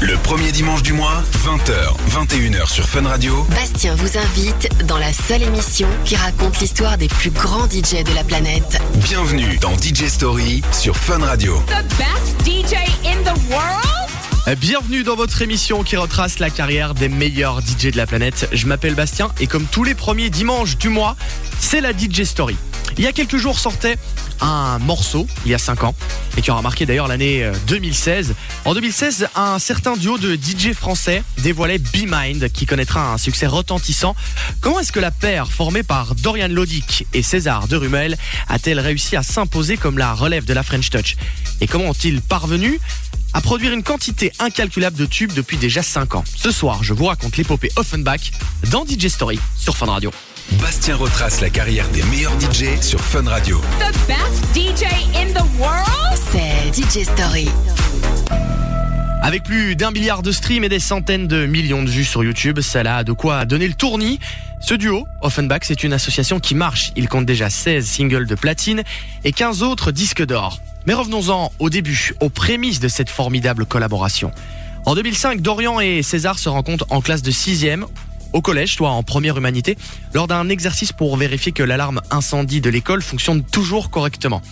Le premier dimanche du mois, 20h, 21h sur Fun Radio. Bastien vous invite dans la seule émission qui raconte l'histoire des plus grands DJ de la planète. Bienvenue dans DJ Story sur Fun Radio. The best DJ in the world? Euh, Bienvenue dans votre émission qui retrace la carrière des meilleurs DJ de la planète. Je m'appelle Bastien et comme tous les premiers dimanches du mois, c'est la DJ Story. Il y a quelques jours sortait un morceau, il y a 5 ans, et qui aura marqué d'ailleurs l'année euh, 2016. En 2016, un certain duo de DJ français dévoilait Be Mind, qui connaîtra un succès retentissant. Comment est-ce que la paire formée par Dorian Lodic et César de Rumel a-t-elle réussi à s'imposer comme la relève de la French Touch? Et comment ont-ils parvenu à produire une quantité incalculable de tubes depuis déjà 5 ans? Ce soir, je vous raconte l'épopée Offenbach dans DJ Story sur Fun Radio. Bastien retrace la carrière des meilleurs DJ sur Fun Radio. The best DJ in the world? C'est DJ Story. Avec plus d'un milliard de streams et des centaines de millions de vues sur YouTube, cela a de quoi donner le tournis. Ce duo, Offenbach, c'est une association qui marche. Il compte déjà 16 singles de platine et 15 autres disques d'or. Mais revenons-en au début, aux prémices de cette formidable collaboration. En 2005, Dorian et César se rencontrent en classe de 6e au collège, soit en première humanité, lors d'un exercice pour vérifier que l'alarme incendie de l'école fonctionne toujours correctement.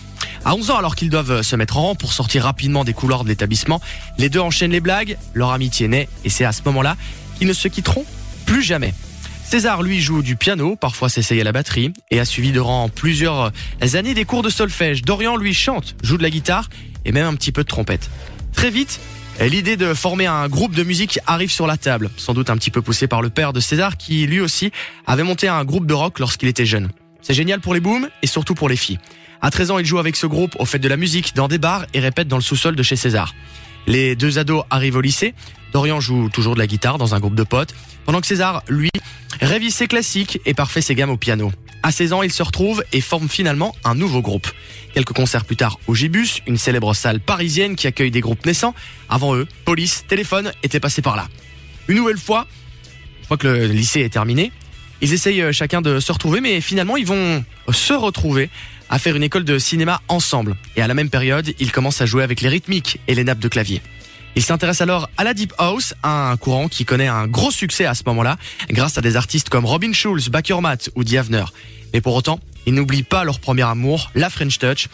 À 11 ans, alors qu'ils doivent se mettre en rang pour sortir rapidement des couloirs de l'établissement, les deux enchaînent les blagues, leur amitié naît, et c'est à ce moment-là qu'ils ne se quitteront plus jamais. César, lui, joue du piano, parfois s'essaye à la batterie, et a suivi durant plusieurs années des cours de solfège. Dorian, lui, chante, joue de la guitare, et même un petit peu de trompette. Très vite, L'idée de former un groupe de musique arrive sur la table, sans doute un petit peu poussé par le père de César qui lui aussi avait monté un groupe de rock lorsqu'il était jeune. C'est génial pour les booms et surtout pour les filles. À 13 ans, il joue avec ce groupe au fait de la musique dans des bars et répète dans le sous-sol de chez César. Les deux ados arrivent au lycée. Dorian joue toujours de la guitare dans un groupe de potes, pendant que César, lui, révise ses classiques et parfait ses gammes au piano. À 16 ans, ils se retrouvent et forment finalement un nouveau groupe. Quelques concerts plus tard au Gibus, une célèbre salle parisienne qui accueille des groupes naissants. Avant eux, police, téléphone étaient passés par là. Une nouvelle fois, une fois que le lycée est terminé, ils essayent euh, chacun de se retrouver, mais finalement ils vont se retrouver à faire une école de cinéma ensemble. Et à la même période, ils commencent à jouer avec les rythmiques et les nappes de clavier. Ils s'intéressent alors à la Deep House, un courant qui connaît un gros succès à ce moment-là, grâce à des artistes comme Robin Schulz, Bakermat ou Diavner. Mais pour autant, ils n'oublient pas leur premier amour, la French Touch.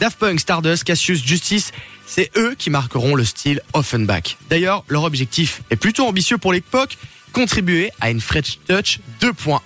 Daft Punk, Stardust, Cassius, Justice, c'est eux qui marqueront le style Offenbach. D'ailleurs, leur objectif est plutôt ambitieux pour l'époque, contribuer à une French Touch 2.1.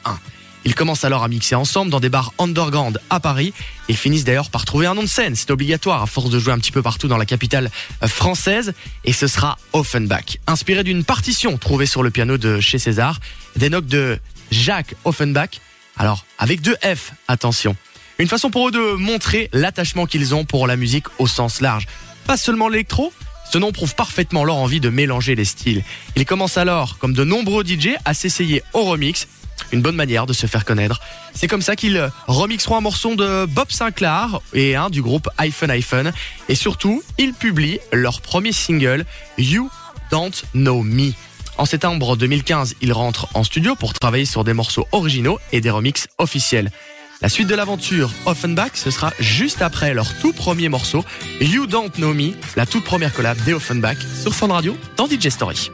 Ils commencent alors à mixer ensemble dans des bars underground à Paris. Ils finissent d'ailleurs par trouver un nom de scène. C'est obligatoire à force de jouer un petit peu partout dans la capitale euh, française. Et ce sera Offenbach. Inspiré d'une partition trouvée sur le piano de chez César. Des notes de Jacques Offenbach. Alors, avec deux F, attention. Une façon pour eux de montrer l'attachement qu'ils ont pour la musique au sens large. Pas seulement l'électro, ce nom prouve parfaitement leur envie de mélanger les styles. Ils commencent alors, comme de nombreux DJ, à s'essayer au remix une bonne manière de se faire connaître. C'est comme ça qu'ils remixeront un morceau de Bob Sinclair et un du groupe iPhone iPhone. Et surtout, ils publient leur premier single, You Don't Know Me. En septembre 2015, ils rentrent en studio pour travailler sur des morceaux originaux et des remixes officiels. La suite de l'aventure Offenbach, ce sera juste après leur tout premier morceau, You Don't Know Me, la toute première collab des Offenbach sur Fun Radio dans DJ Story.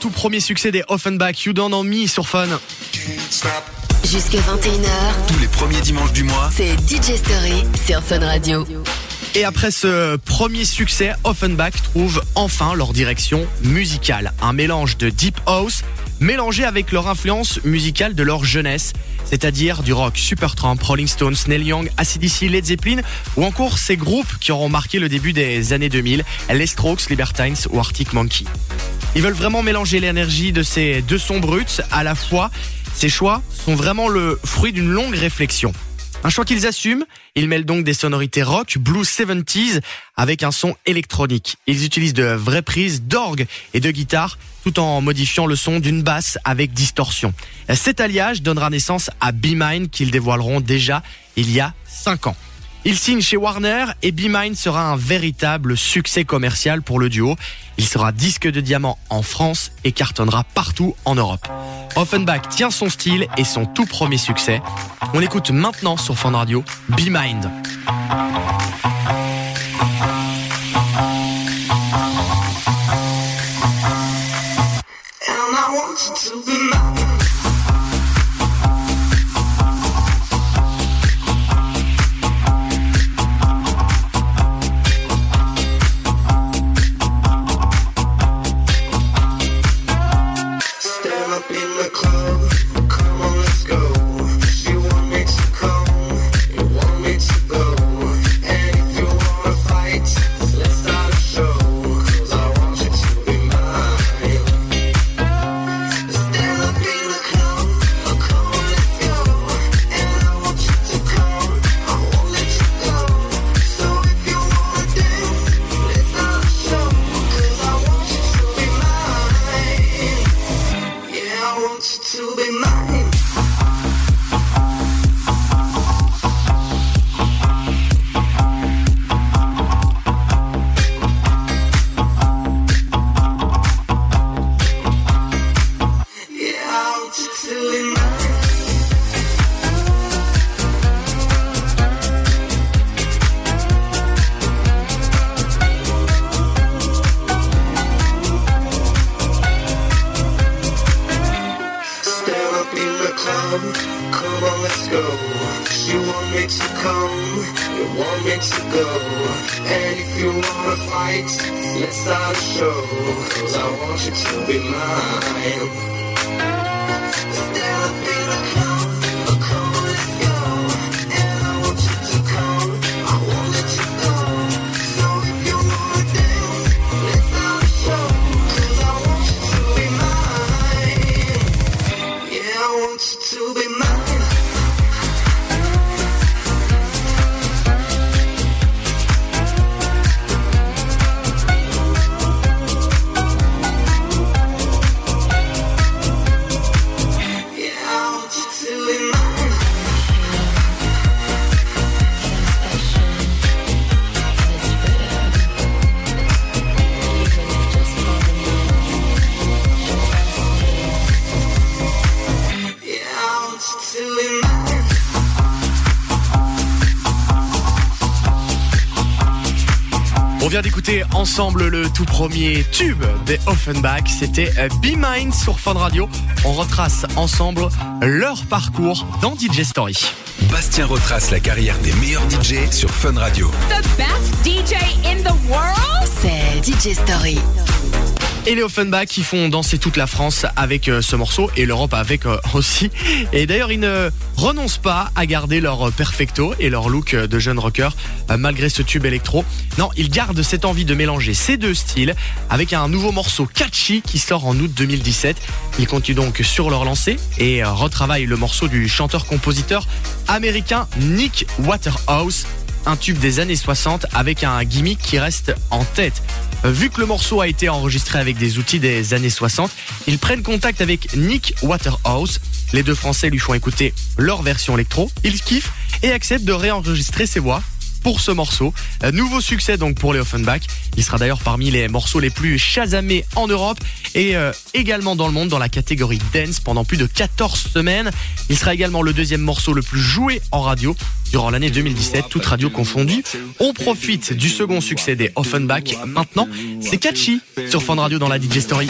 Tout premier succès des Offenbach, You Don't Know Me sur Fun. Jusqu'à 21h, Tous les premiers dimanches du mois, c'est DJ Story sur Fun Radio. Et après ce premier succès, Offenbach trouve enfin leur direction musicale. Un mélange de deep house mélangé avec leur influence musicale de leur jeunesse, c'est-à-dire du rock Supertramp, Rolling Stones, Neil Young, ACDC, Led Zeppelin ou encore ces groupes qui auront marqué le début des années 2000, Les Strokes, Libertines ou Arctic Monkey. Ils veulent vraiment mélanger l'énergie de ces deux sons bruts à la fois. Ces choix sont vraiment le fruit d'une longue réflexion. Un choix qu'ils assument, ils mêlent donc des sonorités rock, blues 70s avec un son électronique. Ils utilisent de vraies prises d'orgue et de guitare tout en modifiant le son d'une basse avec distorsion. Cet alliage donnera naissance à Be Mine qu'ils dévoileront déjà il y a 5 ans. Il signe chez Warner et Be Mine sera un véritable succès commercial pour le duo. Il sera disque de diamant en France et cartonnera partout en Europe. Offenbach tient son style et son tout premier succès. On l'écoute maintenant sur Fun Radio, Be Mind. Vient d'écouter ensemble le tout premier tube des Offenbach. C'était euh, Be Mine sur Fun Radio. On retrace ensemble leur parcours dans DJ Story. Bastien retrace la carrière des meilleurs DJ sur Fun Radio. The best DJ in the world? C'est DJ Story. Et les Offenbach qui font danser toute la France avec euh, ce morceau et l'Europe avec euh, aussi. Et d'ailleurs, ils ne renoncent pas à garder leur euh, perfecto et leur look de jeunes rockers euh, malgré ce tube électro. Non, ils gardent cette envie de mélanger ces deux styles avec un nouveau morceau catchy qui sort en août 2017. Ils continuent donc sur leur lancée et retravaillent le morceau du chanteur-compositeur américain Nick Waterhouse un tube des années 60 avec un gimmick qui reste en tête. Euh, Vu que le morceau a été enregistré avec des outils des années 60, ils prennent contact avec Nick Waterhouse. Les deux Français lui font écouter leur version électro. Ils kiffent et acceptent de réenregistrer ses voix pour ce morceau. Euh, nouveau succès donc pour les Offenbach. Il sera d'ailleurs parmi les morceaux les plus chasamés en Europe et euh, également dans le monde dans la catégorie dance pendant plus de 14 semaines. Il sera également le deuxième morceau le plus joué en radio durant l'année 2017, toute radio confondue. On profite du second succès des Offenbach. Maintenant, c'est catchy sur Fun Radio dans la DJ Story.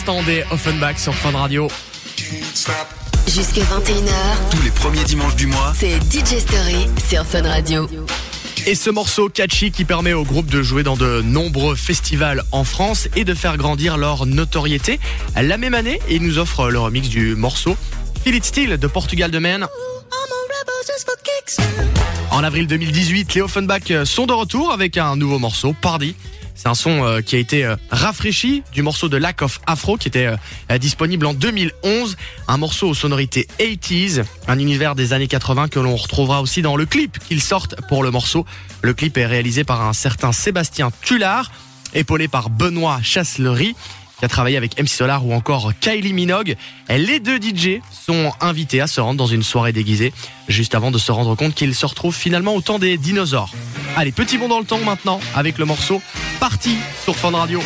L'instant des Offenbach sur Fun Radio. Jusqu'à 21h, Tous les premiers dimanches du mois, c'est DJ Story sur Fun Radio. Et ce morceau catchy qui permet au groupe de jouer dans de nombreux festivals en France et de faire grandir leur notoriété. La même année, ils nous offrent le remix du morceau Feel It Still de Portugal de Maine. En avril 2018, les Offenbach sont de retour avec un nouveau morceau, Party. C'est un son euh, qui a été euh, rafraîchi du morceau de Lack of Afro qui était euh, disponible en 2011. Un morceau aux sonorités 80s, un univers des années 80 que l'on retrouvera aussi dans le clip qu'ils sortent pour le morceau. Le clip est réalisé par un certain Sébastien Tullard, épaulé par Benoît Chasselery qui a travaillé avec MC Solar ou encore Kylie Minogue. Les deux DJ sont invités à se rendre dans une soirée déguisée, juste avant de se rendre compte qu'ils se retrouvent finalement au temps des dinosaures. Allez, petit bond dans le temps maintenant, avec le morceau Parti sur Fun Radio.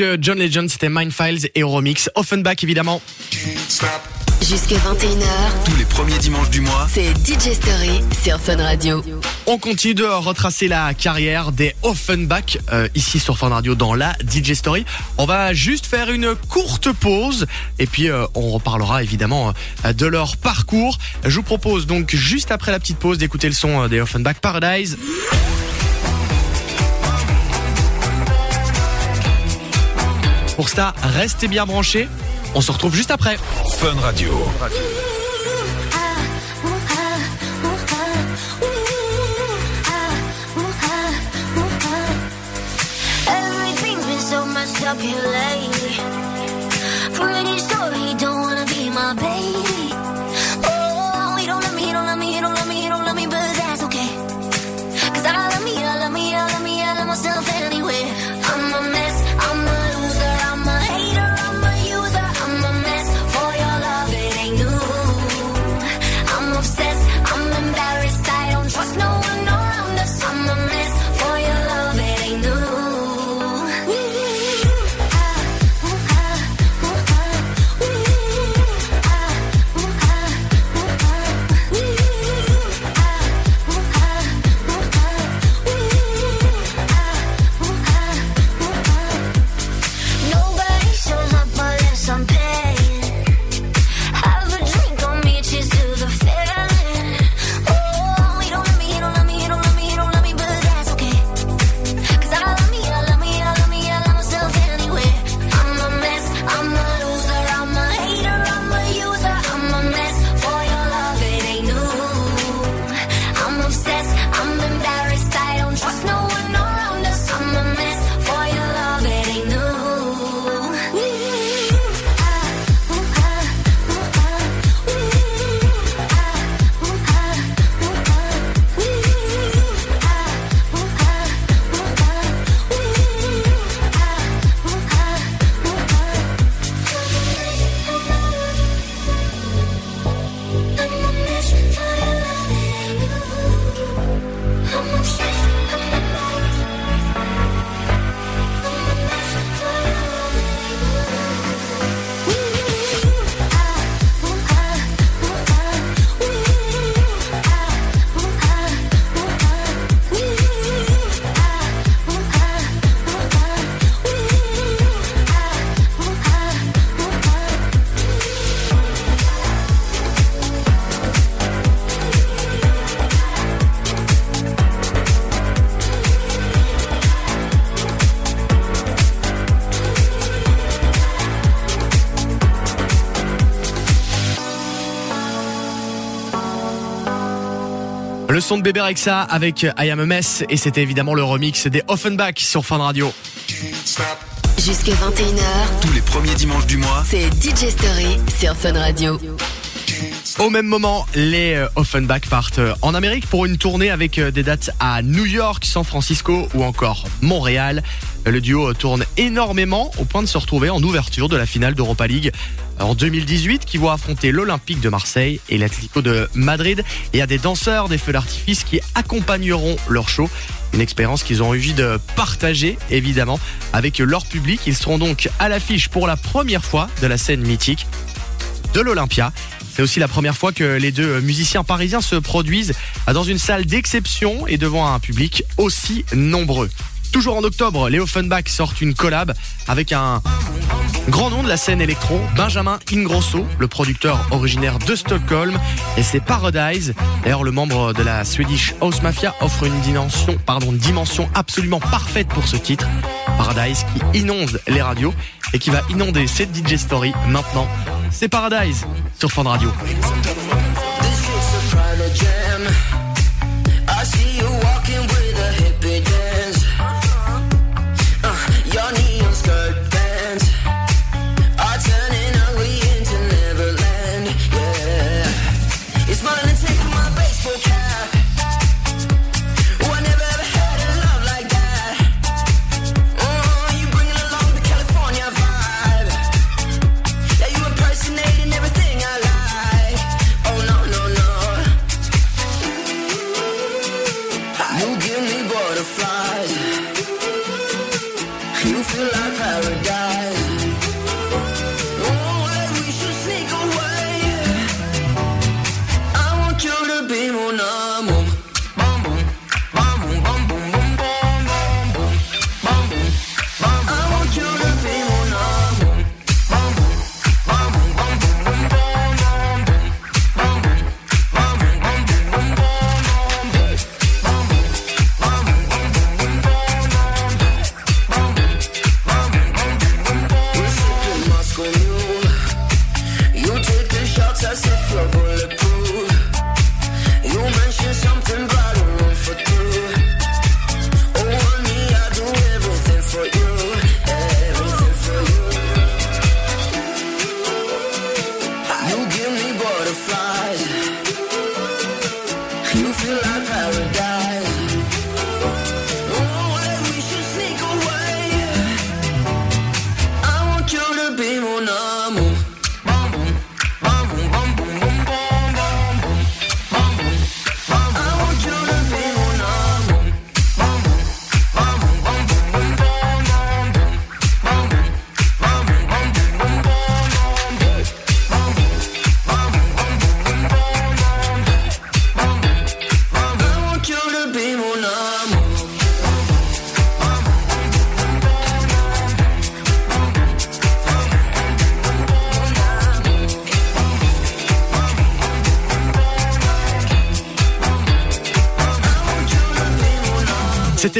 Euh, John Legend, c'était Mindfiles et Euromix. Offenbach évidemment. Jusque 21h. Tous les premiers dimanches du mois. C'est DJ Story sur Fun Radio. On continue de retracer la carrière des Offenbach euh, ici sur Fun Radio dans la DJ Story. On va juste faire une courte pause et puis euh, on reparlera évidemment de leur parcours. Je vous propose donc juste après la petite pause d'écouter le son des Offenbach Paradise. Pour ça, restez bien branchés. On se retrouve juste après. Fun Radio. So messed up here Le son de Bébé Rexa avec I Am a Mess et c'était évidemment le remix des Offenbach sur Fun Radio. Jusque 21h, Tous les premiers dimanches du mois, c'est DJ Story sur Fun Radio. Au même moment, les euh, Offenbach partent euh, en Amérique pour une tournée avec euh, des dates à New York, San Francisco ou encore Montréal. Le duo tourne énormément au point de se retrouver en ouverture de la finale d'Europa League en 2018 qui voit affronter l'Olympique de Marseille et l'Atlético de Madrid. Il y a des danseurs, des feux d'artifice qui accompagneront leur show. Une expérience qu'ils ont envie de partager évidemment avec leur public. Ils seront donc à l'affiche pour la première fois de la scène mythique de l'Olympia. C'est aussi la première fois que les deux musiciens parisiens se produisent dans une salle d'exception et devant un public aussi nombreux. Toujours en octobre, les Offenbach sortent une collab avec un grand nom de la scène électro, Benjamin Ingrosso, le producteur originaire de Stockholm, et c'est Paradise. D'ailleurs, le membre de la Swedish House Mafia offre une dimension, pardon, une dimension absolument parfaite pour ce titre. Paradise qui inonde les radios et qui va inonder cette DJ Story maintenant. C'est Paradise sur Fun Radio.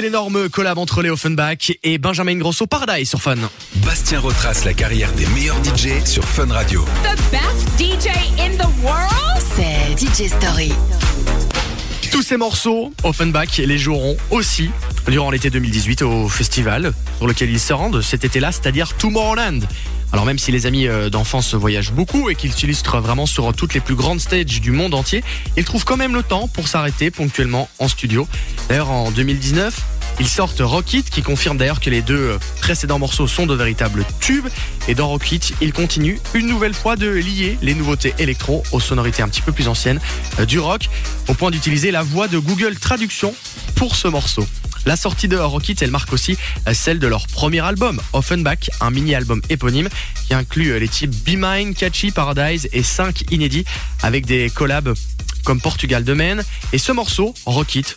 L'énorme collab entre les Offenbach et Benjamin Grosso Paradise sur Fun. Bastien retrace la carrière des meilleurs DJ sur Fun Radio. The best DJ in the world? C'est DJ Story. Tous ces morceaux, Offenbach les joueront aussi durant l'été 2018 au festival sur lequel ils se rendent cet été-là, c'est-à-dire Tomorrowland. Alors même si les amis euh, d'enfance voyagent beaucoup et qu'ils s'illustrent vraiment sur toutes les plus grandes stages du monde entier, ils trouvent quand même le temps pour s'arrêter ponctuellement en studio. D'ailleurs en 2019, ils sortent Rock It qui confirme d'ailleurs que les deux euh, précédents morceaux sont de véritables tubes. Et dans Rock It, ils continuent une nouvelle fois de lier les nouveautés électro aux sonorités un petit peu plus anciennes euh, du rock, au point d'utiliser la voix de Google Traduction pour ce morceau. La sortie de Rock It, elle marque aussi euh, celle de leur premier album, Offenbach, un mini-album éponyme qui inclut les types Be Mine, Catchy, Paradise et 5 inédits avec des collabs comme Portugal de Maine. Et ce morceau, Rock It,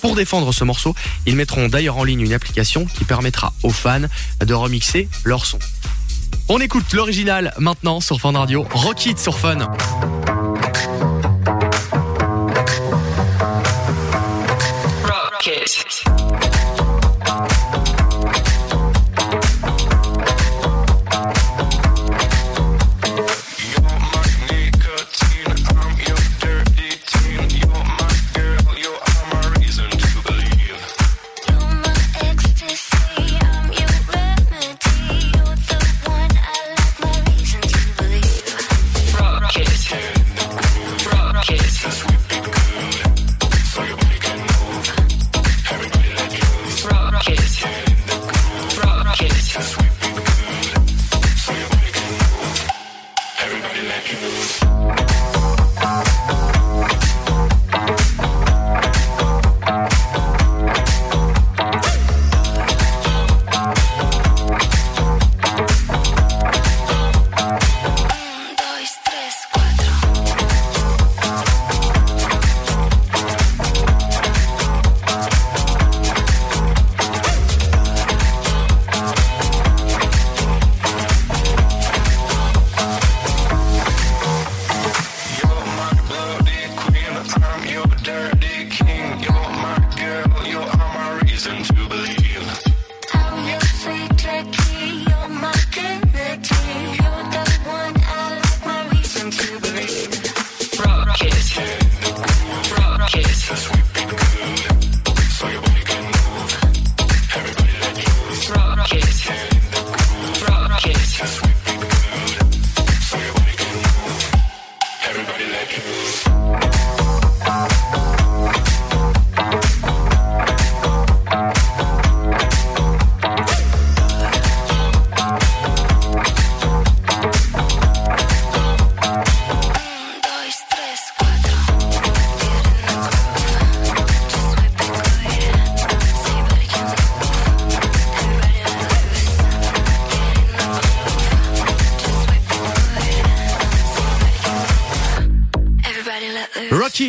pour défendre ce morceau, ils mettront d'ailleurs en ligne une application qui permettra aux fans de remixer leur son. On écoute l'original maintenant sur Fun Radio, Rock It sur Fun.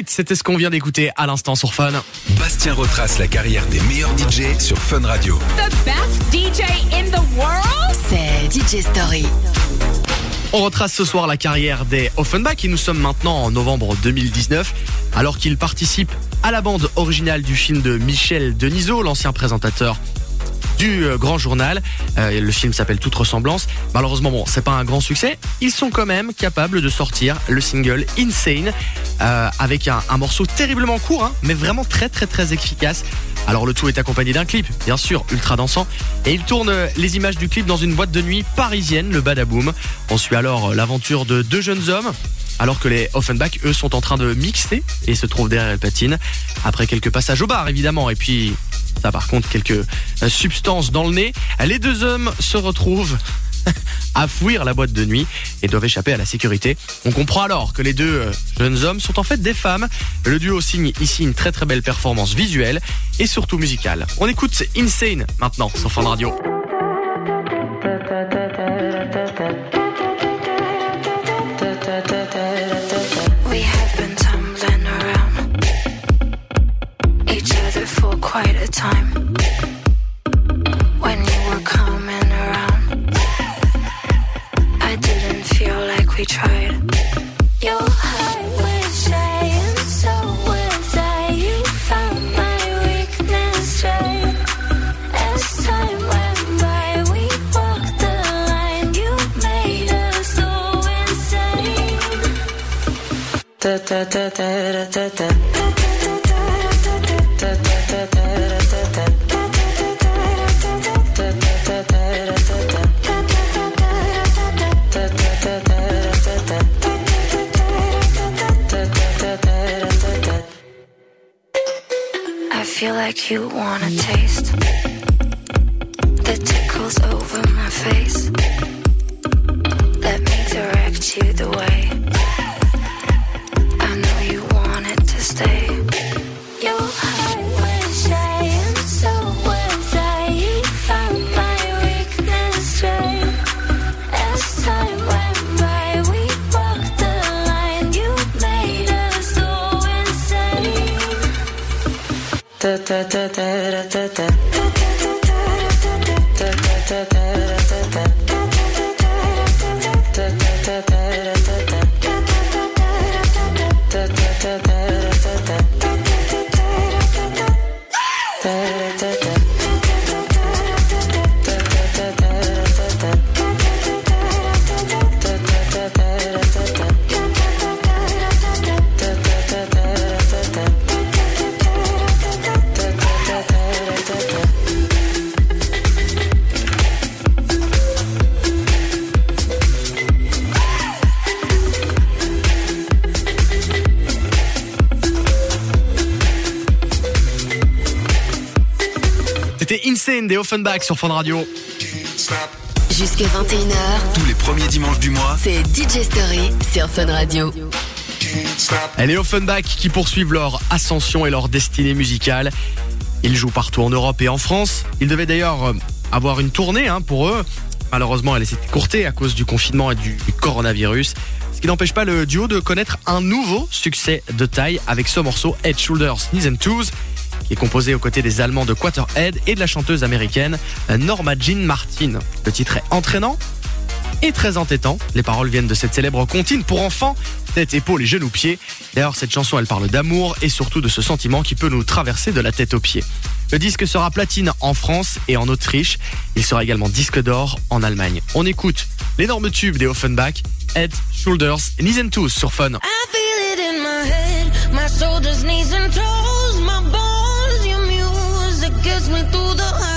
C'était ce qu'on vient d'écouter à l'instant sur Fun. Bastien retrace la carrière des meilleurs DJ sur Fun Radio. The best DJ in the world? C'est DJ Story. On retrace ce soir la carrière des Offenbach et nous sommes maintenant en novembre 2019 alors qu'ils participent à la bande originale du film de Michel Denisot, l'ancien présentateur du euh, Grand Journal. Euh, le film s'appelle Toute ressemblance. Malheureusement, bon, c'est pas un grand succès. Ils sont quand même capables de sortir le single Insane euh, avec un, morceau terriblement court, hein, mais vraiment très très très efficace. Alors le tout est accompagné d'un clip, bien sûr, ultra dansant. Et ils tournent euh, les images du clip dans une boîte de nuit parisienne, le Badaboom. On suit alors l'aventure de deux jeunes hommes. Alors que les Offenbach, eux, sont en train de mixer et se trouvent derrière les platines. Après quelques passages au bar, évidemment. Et puis, ça par contre, quelques substances dans le nez. Les deux hommes se retrouvent à fuir la boîte de nuit et doivent échapper à la sécurité. On comprend alors que les deux euh, jeunes hommes sont en fait des femmes. Le duo signe ici une très très belle performance visuelle et surtout musicale. On écoute Insane maintenant sur Fun Radio. We da da da ta ta ta ta ta ta des Offenbach sur Fun Radio. Jusque 21h, Tous les premiers dimanches du mois, c'est DJ Story sur Fun Radio. Elle est Offenbach qui poursuivent leur ascension et leur destinée musicale. Ils jouent partout en Europe et en France. Ils devaient d'ailleurs euh, avoir une tournée hein, pour eux. Malheureusement, elle s'est écourtée à cause du confinement et du coronavirus. Ce qui n'empêche pas le duo de connaître un nouveau succès de taille avec ce morceau Head, Shoulders, Knees and Toes est composé aux côtés des Allemands de Quarterhead et de la chanteuse américaine euh, Norma Jean Martin. Le titre est entraînant et très entêtant. Les paroles viennent de cette célèbre comptine pour enfants, tête, épaules et genoux, pieds. D'ailleurs, cette chanson, elle parle d'amour et surtout de ce sentiment qui peut nous traverser de la tête aux pieds. Le disque sera platine en France et en Autriche. Il sera également disque d'or en Allemagne. On écoute l'énorme tube des Offenbach, Head, Shoulders, Knees and Toes sur Fun. I feel it in my head, my shoulders, knees and toes, gets me through the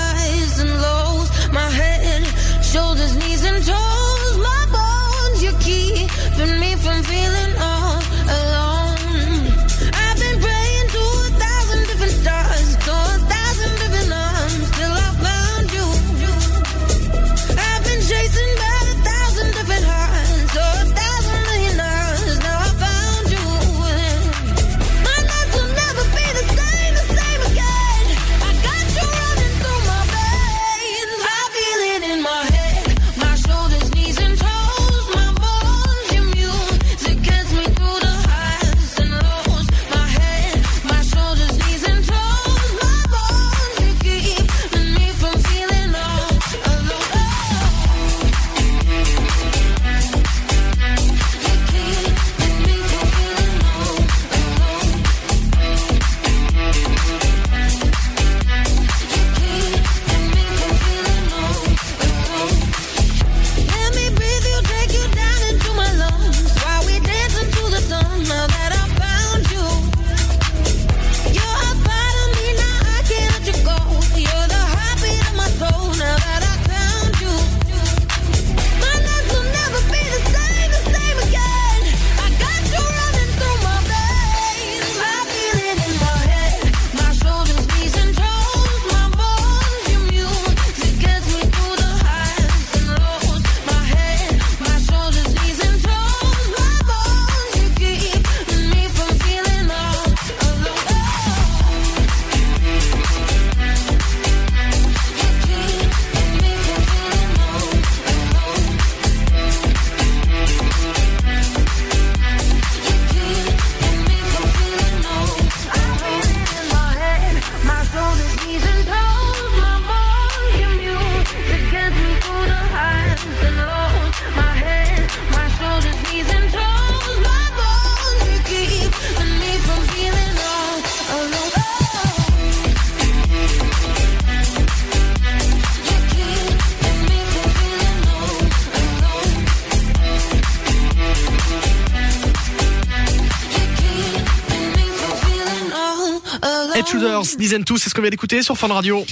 And Toes, c'est ce qu'on vient d'écouter sur Fun Radio.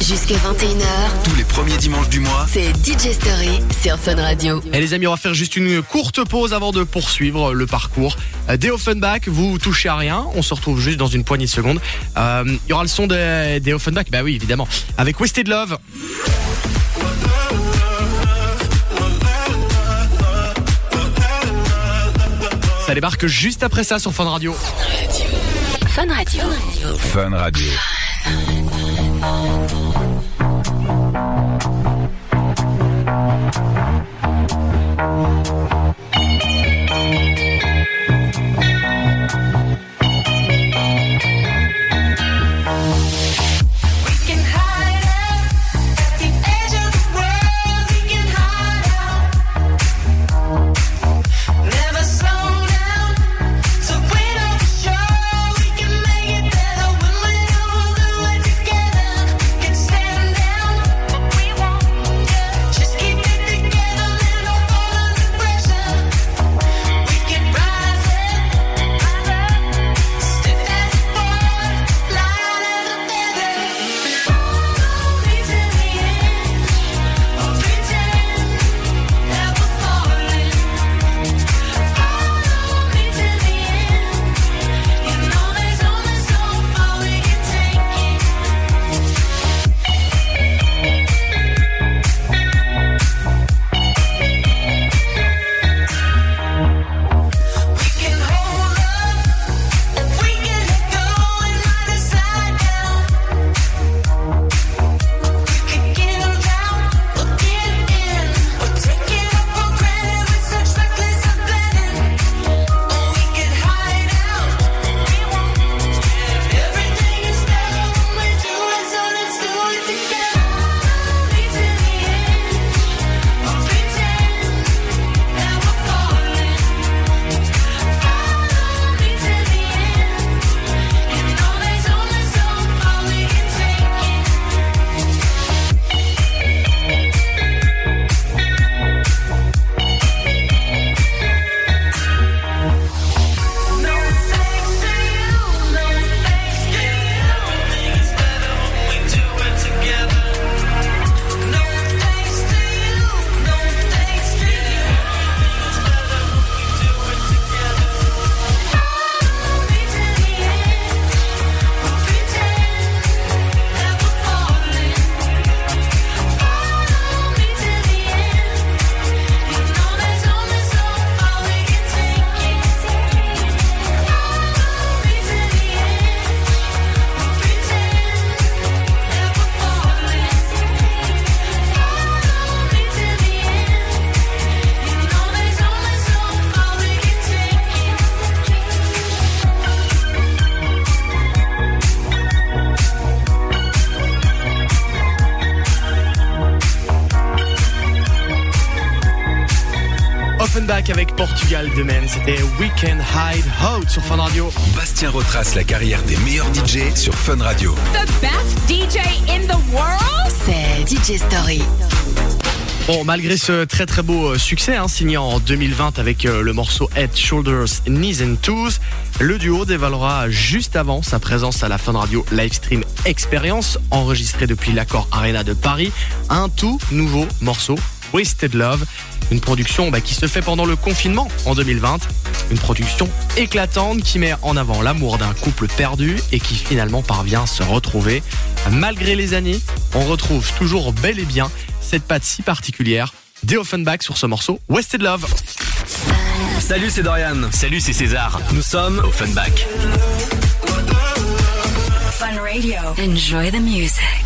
Jusque 21h, tous les premiers dimanches du mois, c'est DJ Story sur Fun Radio. Et les amis, on va faire juste une courte pause avant de poursuivre le parcours Euh, des Offenbach. Vous touchez à rien, on se retrouve juste dans une poignée de secondes. Euh, Il y aura le son des, des Offenbach, bah oui, évidemment, avec Wasted Love. Ça débarque juste après ça sur Fun Radio. Fun Radio. Fun Radio. Offenbach avec Portugal demain. C'était Weekend Hide Out sur Fun Radio. Bastien retrace la carrière des meilleurs DJ sur Fun Radio. The best DJ in the world? C'est DJ Story. Bon, malgré ce très très beau euh, succès hein, signé en 2020 avec euh, le morceau Head, Shoulders, Knees and Toes, le duo dévoilera juste avant sa présence à la Fun Radio Livestream Experience, enregistré depuis l'accord Arena de Paris, un tout nouveau morceau, Wasted Love, une production bah, qui se fait pendant le confinement en 2020, une production éclatante qui met en avant l'amour d'un couple perdu et qui finalement parvient à se retrouver. Malgré les années, on retrouve toujours bel et bien cette patte si particulière des Offenbach sur ce morceau Wasted Love. Salut, c'est Dorian. Salut, c'est César. Nous sommes Offenbach. Fun Radio. Enjoy the music.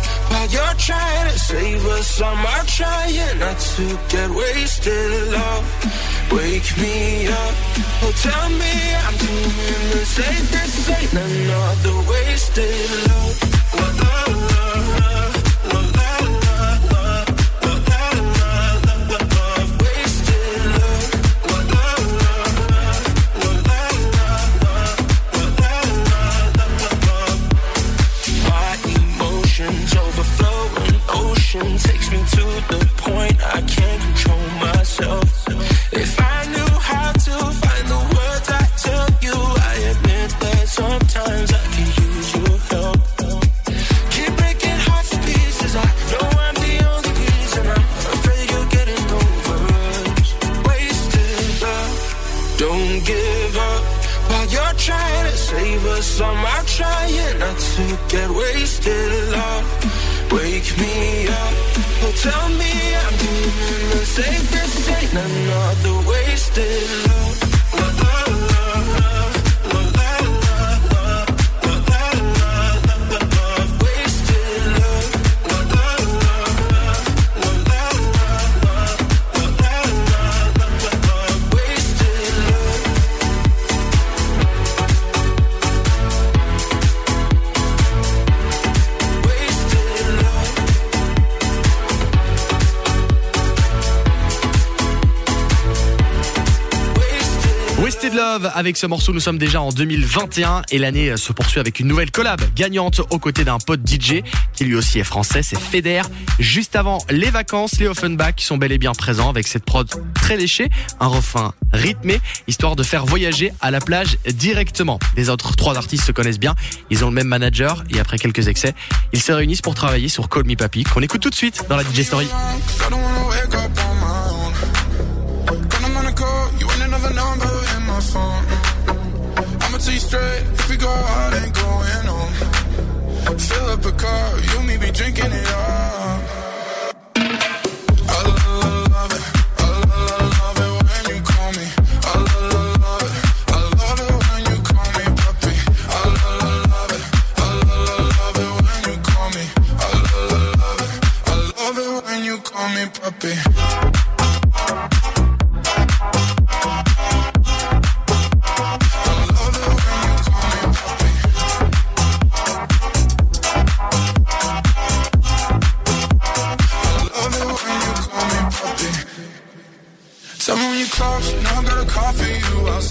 While you're trying to save us, I'm trying not to get wasted. Love, wake me up. Oh, tell me I'm doing the safest. Ain't another wasted love. Avec ce morceau, nous sommes déjà en 2021 et l'année se poursuit avec une nouvelle collab gagnante aux côtés d'un pote DJ qui lui aussi est français, c'est Feder. Juste avant les vacances, les Offenbach sont bel et bien présents avec cette prod très léchée, un refrain rythmé, histoire de faire voyager à la plage directement. Les autres trois artistes se connaissent bien, ils ont le même manager et après quelques excès, ils se réunissent pour travailler sur Call Me Papi qu'on écoute tout de suite dans la DJ Story. You straight, if we go out, ain't going home. Fill up a car, you may be drinking it all. I lulla, I lulla and me be drinking it up. I love, it. I love it when you call me, love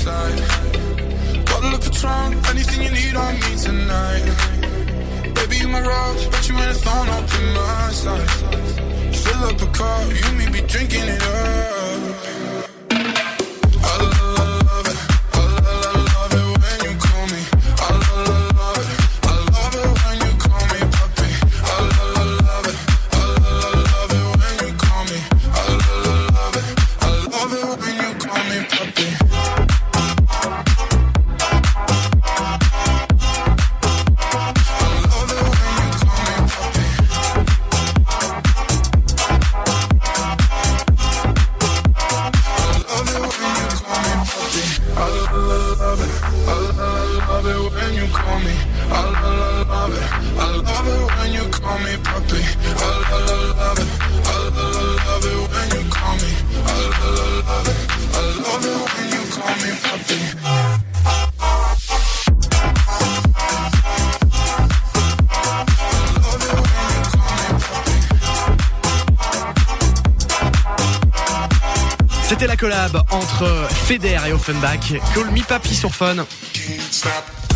Bottle of Patron, anything you need on me tonight. Baby, you my rose, but you ain't a thorn up in my side. Fill up a car, you me be drinking it up. Offenbach. Call Me Papi sur Fun.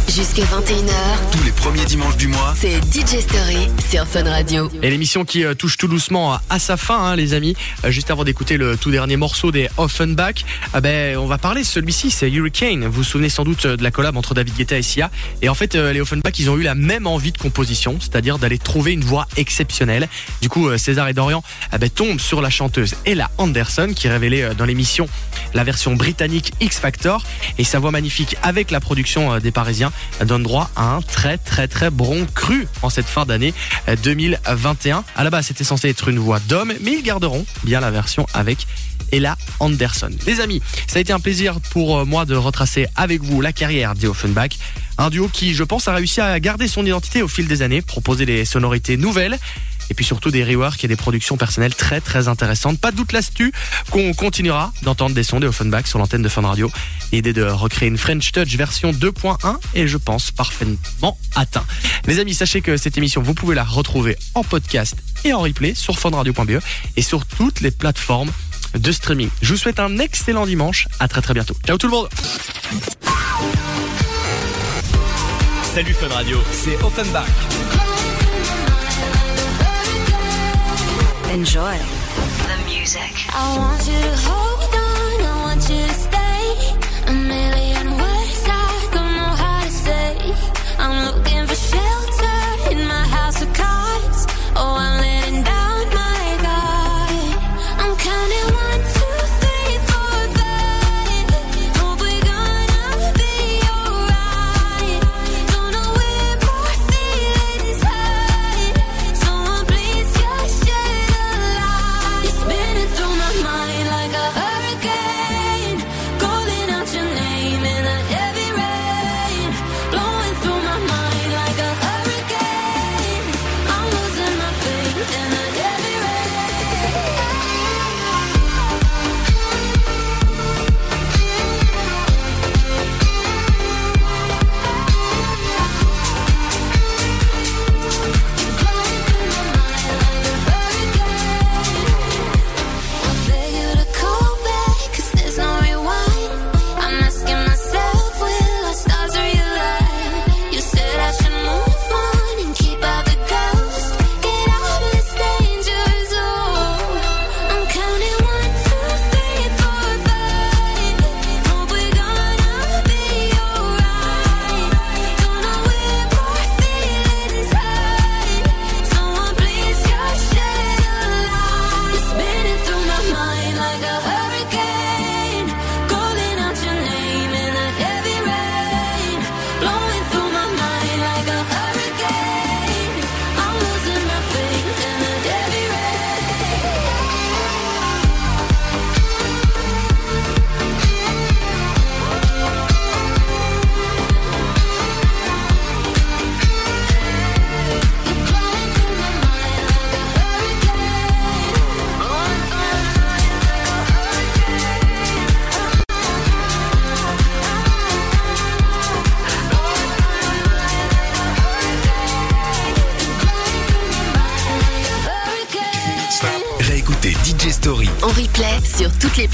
Jusqu'à 21h, Tous les premiers dimanches du mois, c'est DJ Story sur Fun Radio. Et l'émission qui euh, touche tout doucement à, sa fin, hein, les amis. Euh, juste avant d'écouter le tout dernier morceau des Offenbach, ah ben, on va parler de celui-ci, c'est Hurricane. Vous vous souvenez sans doute euh, de la collab entre David Guetta et Sia. Et en fait, les Offenbach, ils ont eu la même envie de composition, c'est-à-dire d'aller trouver une voix exceptionnelle. Du coup, César et Dorian ah ben, tombent sur la chanteuse Ella Anderson, qui révélait dans l'émission la version britannique X Factor. Et sa voix magnifique avec la production euh, des Parisiens euh, donne droit à un très très très bon cru en cette fin d'année euh, 2021. À la base, c'était censé être une voix d'homme, mais ils garderont bien la version avec Ella Anderson. Les amis, ça a été un plaisir pour euh, moi de retracer avec vous la carrière des Offenbach. Un duo qui, je pense, a réussi à garder son identité au fil des années, proposer des sonorités nouvelles et puis surtout des reworks et des productions personnelles très très intéressantes. Pas de doute là-dessus qu'on continuera d'entendre des sons des Offenbach sur l'antenne de Fun Radio. L'idée de recréer une French Touch version 2.1 est je pense parfaitement atteint. Les amis, sachez que cette émission, vous pouvez la retrouver en podcast et en replay sur funradio.be et sur toutes les plateformes de streaming. Je vous souhaite un excellent dimanche. À très très bientôt. Ciao tout le monde. Salut Fun Radio, c'est Offenbach. Enjoy. the music. I want you to hold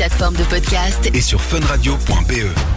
plateformes de podcast et sur funradio.be.